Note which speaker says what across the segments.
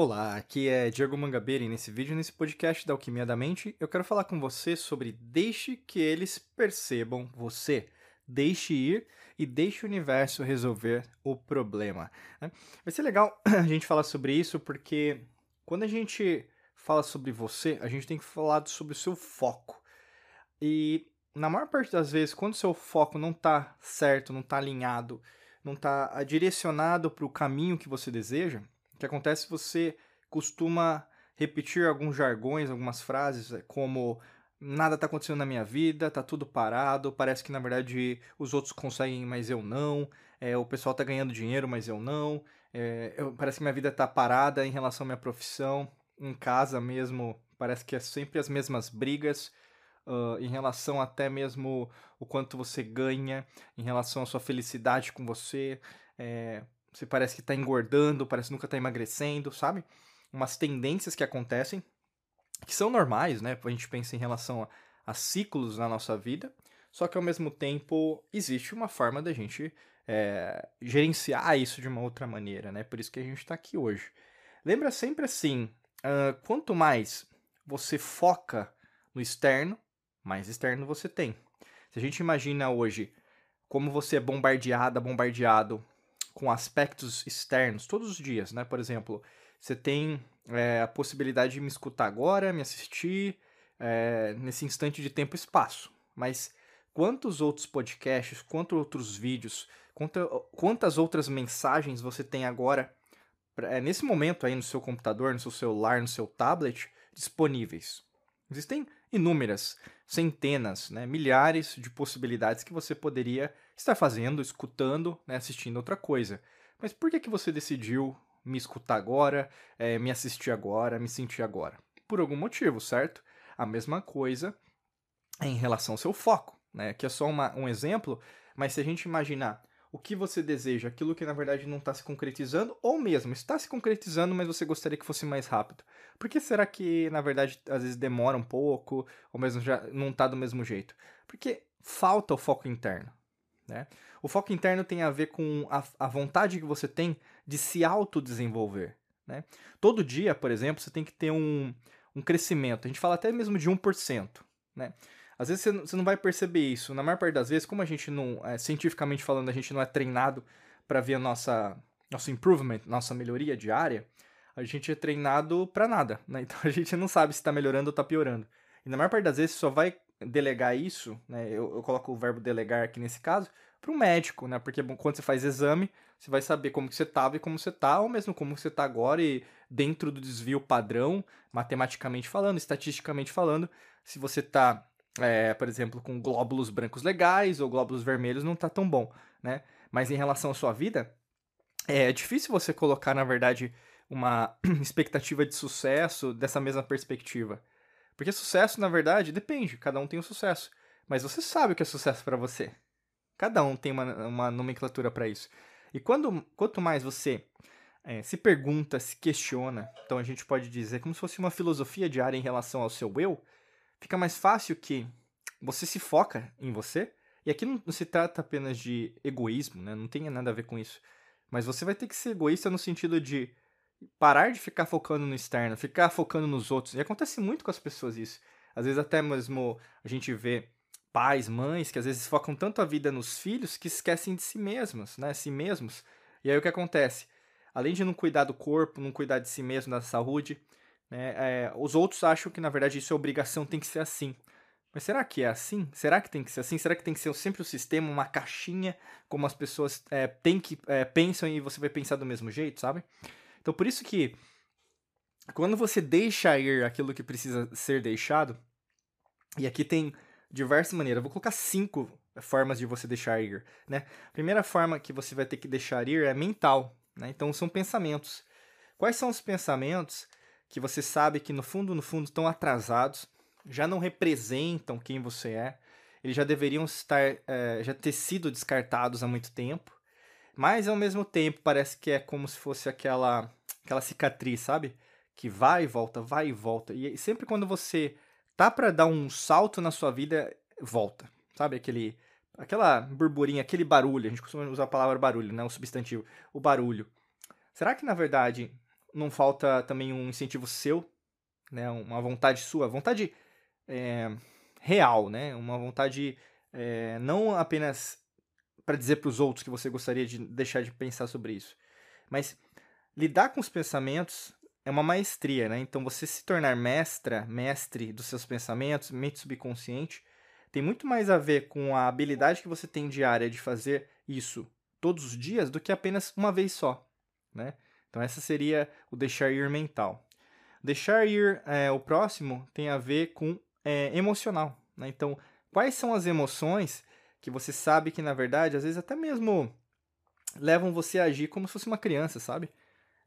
Speaker 1: Olá, aqui é Diego Mangabeira e nesse vídeo, nesse podcast da Alquimia da Mente, eu quero falar com você sobre deixe que eles percebam você. Deixe ir e deixe o universo resolver o problema. né? Vai ser legal a gente falar sobre isso porque quando a gente fala sobre você, a gente tem que falar sobre o seu foco. E na maior parte das vezes, quando o seu foco não está certo, não está alinhado, não está direcionado para o caminho que você deseja, o que acontece você costuma repetir alguns jargões, algumas frases, é, como nada está acontecendo na minha vida, tá tudo parado, parece que na verdade os outros conseguem, mas eu não, é, o pessoal está ganhando dinheiro, mas eu não, é, eu, parece que minha vida está parada em relação à minha profissão, em casa mesmo, parece que é sempre as mesmas brigas, uh, em relação até mesmo o quanto você ganha, em relação à sua felicidade com você, é, você parece que está engordando, parece que nunca está emagrecendo, sabe? Umas tendências que acontecem, que são normais, né? A gente pensa em relação a, a ciclos na nossa vida, só que ao mesmo tempo existe uma forma da gente é, gerenciar isso de uma outra maneira, né? Por isso que a gente está aqui hoje. Lembra sempre assim: uh, quanto mais você foca no externo, mais externo você tem. Se a gente imagina hoje como você é bombardeada, bombardeado com aspectos externos todos os dias, né? Por exemplo, você tem é, a possibilidade de me escutar agora, me assistir é, nesse instante de tempo e espaço. Mas quantos outros podcasts, quantos outros vídeos, quanta, quantas outras mensagens você tem agora, é, nesse momento aí no seu computador, no seu celular, no seu tablet, disponíveis? Existem inúmeras, centenas, né, milhares de possibilidades que você poderia estar fazendo, escutando, né, assistindo outra coisa. Mas por que, que você decidiu me escutar agora, é, me assistir agora, me sentir agora? Por algum motivo, certo? A mesma coisa em relação ao seu foco, né? Que é só uma, um exemplo, mas se a gente imaginar o que você deseja, aquilo que na verdade não está se concretizando, ou mesmo está se concretizando, mas você gostaria que fosse mais rápido. Por que será que na verdade às vezes demora um pouco, ou mesmo já não está do mesmo jeito? Porque falta o foco interno. Né? O foco interno tem a ver com a, a vontade que você tem de se autodesenvolver. Né? Todo dia, por exemplo, você tem que ter um, um crescimento. A gente fala até mesmo de 1%. Né? Às vezes você não vai perceber isso. Na maior parte das vezes, como a gente não, é, cientificamente falando, a gente não é treinado para ver a nossa nosso improvement, nossa melhoria diária, a gente é treinado para nada, né? Então a gente não sabe se está melhorando ou está piorando. E na maior parte das vezes só vai delegar isso, né? Eu, eu coloco o verbo delegar aqui nesse caso, para o médico, né? Porque bom, quando você faz exame, você vai saber como que você estava e como você está, ou mesmo como você está agora e dentro do desvio padrão, matematicamente falando, estatisticamente falando, se você está é, por exemplo, com glóbulos brancos legais ou glóbulos vermelhos não está tão bom, né? Mas em relação à sua vida, é difícil você colocar, na verdade, uma expectativa de sucesso dessa mesma perspectiva. Porque sucesso, na verdade, depende, cada um tem um sucesso. Mas você sabe o que é sucesso para você. Cada um tem uma, uma nomenclatura para isso. E quando, quanto mais você é, se pergunta, se questiona, então a gente pode dizer como se fosse uma filosofia diária em relação ao seu eu, fica mais fácil que você se foca em você. E aqui não, se trata apenas de egoísmo, né? Não tem nada a ver com isso. Mas você vai ter que ser egoísta no sentido de parar de ficar focando no externo, ficar focando nos outros. E acontece muito com as pessoas isso. Às vezes até mesmo a gente vê pais, mães que às vezes focam tanto a vida nos filhos que esquecem de si mesmos, né? Si mesmos. E aí o que acontece? Além de não cuidar do corpo, não cuidar de si mesmo, da saúde, né? É, os outros acham que, na verdade, isso é obrigação, tem que ser assim. Mas será que é assim? Será que tem que ser assim? Será que tem que ser sempre o sistema, uma caixinha, como as pessoas é, tem que, é, pensam e você vai pensar do mesmo jeito, sabe? Então, por isso que quando você deixa ir aquilo que precisa ser deixado, e aqui tem diversas maneiras, eu vou colocar cinco formas de você deixar ir, né? A primeira forma que você vai ter que deixar ir é mental, né? Então, são pensamentos. Quais são os pensamentos que você sabe que no fundo, no fundo, estão atrasados, já não representam quem você é, eles já deveriam estar, é, já ter sido descartados há muito tempo, mas ao mesmo tempo parece que é como se fosse aquela, aquela cicatriz, sabe? Que vai e volta, vai e volta. E sempre quando você tá para dar um salto na sua vida, volta. Sabe aquele aquela burburinha, aquele barulho, a gente costuma usar a palavra barulho, né? o substantivo, o barulho. Será que na verdade não falta também um incentivo seu, né? Uma vontade sua, vontade é, real, né? Uma vontade é, não apenas para dizer para os outros que você gostaria de deixar de pensar sobre isso, mas lidar com os pensamentos é uma maestria, né? Então você se tornar mestra, mestre dos seus pensamentos, mente subconsciente, tem muito mais a ver com a habilidade que você tem diária de fazer isso todos os dias do que apenas uma vez só, né? Então essa seria o deixar ir mental. Deixar ir é, o próximo tem a ver com é, emocional, né? Então quais são as emoções que você sabe que na verdade às vezes até mesmo levam você a agir como se fosse uma criança, sabe?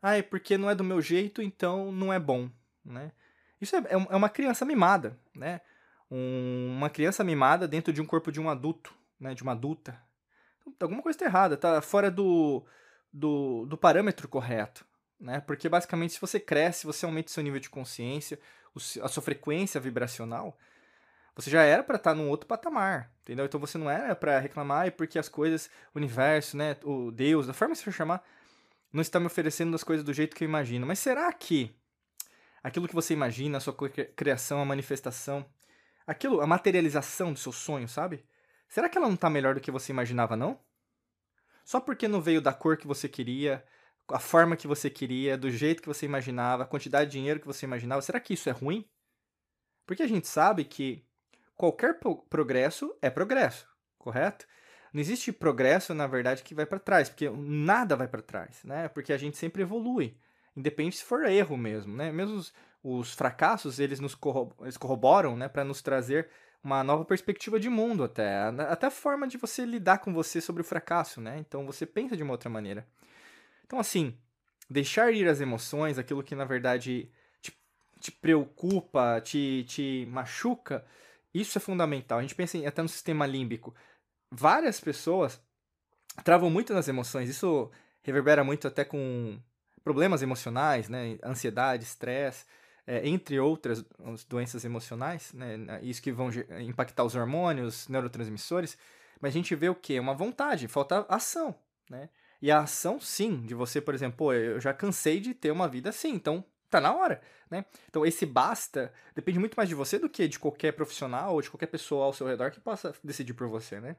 Speaker 1: Ah, é porque não é do meu jeito, então não é bom, né? Isso é, é, é uma criança mimada, né? Um, uma criança mimada dentro de um corpo de um adulto, né? De uma adulta. Então, alguma coisa está errada, tá fora do, do, do parâmetro correto, né? Porque basicamente se você cresce, você aumenta o seu nível de consciência, a sua frequência vibracional, você já era para estar tá num outro patamar, entendeu? Então você não era para reclamar porque as coisas, o universo, né, o Deus, da forma que você chamar, não está me oferecendo as coisas do jeito que eu imagino. Mas será que aquilo que você imagina, a sua criação, a manifestação, aquilo, a materialização do seu sonho, sabe? Será que ela não está melhor do que você imaginava, não? Só porque não veio da cor que você queria, a forma que você queria, do jeito que você imaginava, a quantidade de dinheiro que você imaginava, será que isso é ruim? Porque a gente sabe que qualquer progresso é progresso, correto? Não existe progresso, na verdade, que vai para trás, porque nada vai para trás, né? Porque a gente sempre evolui, independente se for erro mesmo, né? Mesmo os, os fracassos, eles nos eles corroboram, né, para nos trazer uma nova perspectiva de mundo até, até a forma de você lidar com você sobre o fracasso, né? Então você pensa de uma outra maneira. Então assim, deixar ir as emoções, aquilo que na verdade te, te preocupa, te, te machuca, isso é fundamental. A gente pensa em, até no sistema límbico várias pessoas travam muito nas emoções. Isso reverbera muito até com problemas emocionais, né? Ansiedade, estresse, é, entre outras doenças emocionais, né? Isso que vão impactar os hormônios, neurotransmissores. Mas a gente vê o quê? Uma vontade, falta ação, né? E a ação, sim, de você, por exemplo, pô, eu já cansei de ter uma vida assim, então tá na hora, né? Então esse basta depende muito mais de você do que de qualquer profissional ou de qualquer pessoa ao seu redor que possa decidir por você, né?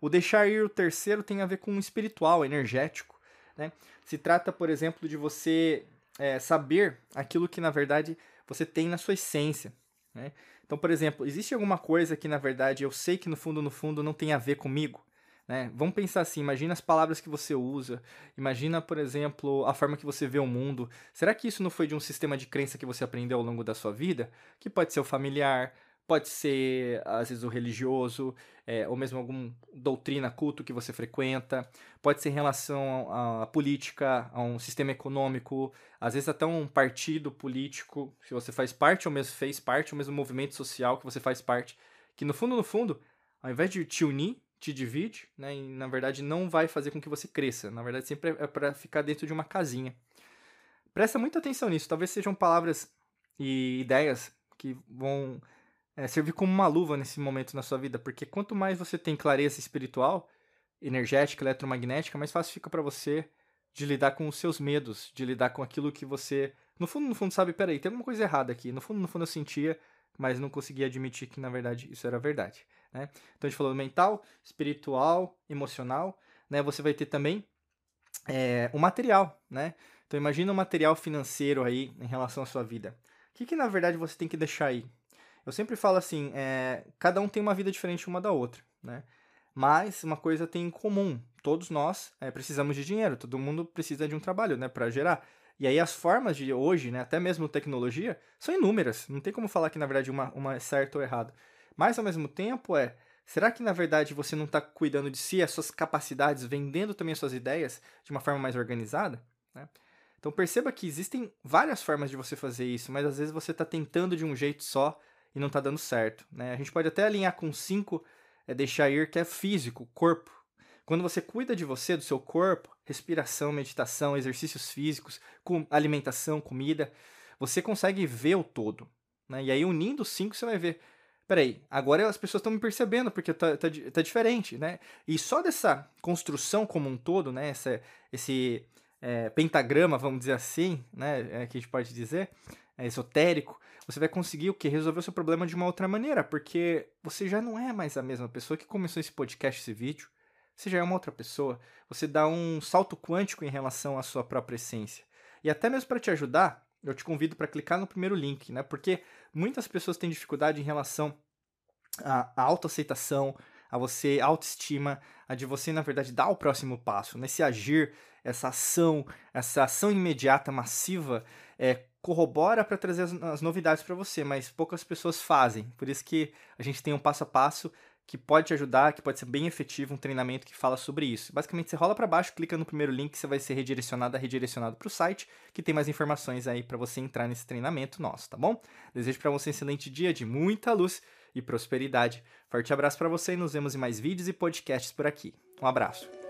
Speaker 1: O deixar ir o terceiro tem a ver com o espiritual, energético, né? Se trata, por exemplo, de você é, saber aquilo que na verdade você tem na sua essência, né? Então, por exemplo, existe alguma coisa que na verdade eu sei que no fundo, no fundo não tem a ver comigo? Né? Vamos pensar assim, imagina as palavras que você usa, imagina, por exemplo, a forma que você vê o mundo. Será que isso não foi de um sistema de crença que você aprendeu ao longo da sua vida? Que pode ser o familiar, pode ser, às vezes, o religioso, é, ou mesmo alguma doutrina, culto que você frequenta, pode ser em relação à política, a um sistema econômico, às vezes até um partido político, se você faz parte ou mesmo fez parte, ou mesmo movimento social que você faz parte, que no fundo, no fundo, ao invés de te unir, te divide, né? E na verdade não vai fazer com que você cresça. Na verdade, sempre é para ficar dentro de uma casinha. Presta muita atenção nisso. Talvez sejam palavras e ideias que vão é, servir como uma luva nesse momento na sua vida, porque quanto mais você tem clareza espiritual, energética, eletromagnética, mais fácil fica para você de lidar com os seus medos, de lidar com aquilo que você, no fundo, no fundo, sabe, peraí, tem alguma coisa errada aqui. No fundo, no fundo eu sentia, mas não conseguia admitir que na verdade isso era verdade. Né? Então a gente falou mental, espiritual, emocional. Né? Você vai ter também é, o material. Né? Então imagina o material financeiro aí em relação à sua vida. O que, que na verdade você tem que deixar aí? Eu sempre falo assim, é, cada um tem uma vida diferente uma da outra, né? Mas uma coisa tem em comum, todos nós é, precisamos de dinheiro, todo mundo precisa de um trabalho, né, para gerar. E aí as formas de hoje, né, até mesmo tecnologia, são inúmeras. Não tem como falar que na verdade uma, uma é certa ou errada. Mas ao mesmo tempo é, será que na verdade você não está cuidando de si, as suas capacidades, vendendo também as suas ideias de uma forma mais organizada? Né? Então perceba que existem várias formas de você fazer isso, mas às vezes você está tentando de um jeito só e não está dando certo. Né? A gente pode até alinhar com cinco, é deixar ir, que é físico, corpo. Quando você cuida de você, do seu corpo, respiração, meditação, exercícios físicos, com alimentação, comida, você consegue ver o todo. Né? E aí, unindo os cinco, você vai ver peraí, agora as pessoas estão me percebendo porque tá, tá, tá, diferente, né? E só dessa construção como um todo, né? Essa, esse, é, pentagrama, vamos dizer assim, né? É, que a gente pode dizer, é, esotérico, você vai conseguir o que? Resolver o seu problema de uma outra maneira, porque você já não é mais a mesma pessoa que começou esse podcast, esse vídeo. Você já é uma outra pessoa. Você dá um salto quântico em relação à sua própria essência. E até mesmo para te ajudar, eu te convido para clicar no primeiro link, né? Porque muitas pessoas têm dificuldade em relação à autoaceitação, a você autoestima, a de você, na verdade, dar o próximo passo, nesse agir, essa ação, essa ação imediata, massiva, é, corrobora para trazer as, as novidades para você, mas poucas pessoas fazem. Por isso que a gente tem um passo a passo que pode te ajudar, que pode ser bem efetivo, um treinamento que fala sobre isso. Basicamente, você rola para baixo, clica no primeiro link, você vai ser redirecionado, redirecionado para o site, que tem mais informações aí para você entrar nesse treinamento nosso, tá bom? Desejo para você um excelente dia de muita luz e prosperidade. Forte abraço para você e nos vemos em mais vídeos e podcasts por aqui. Um abraço.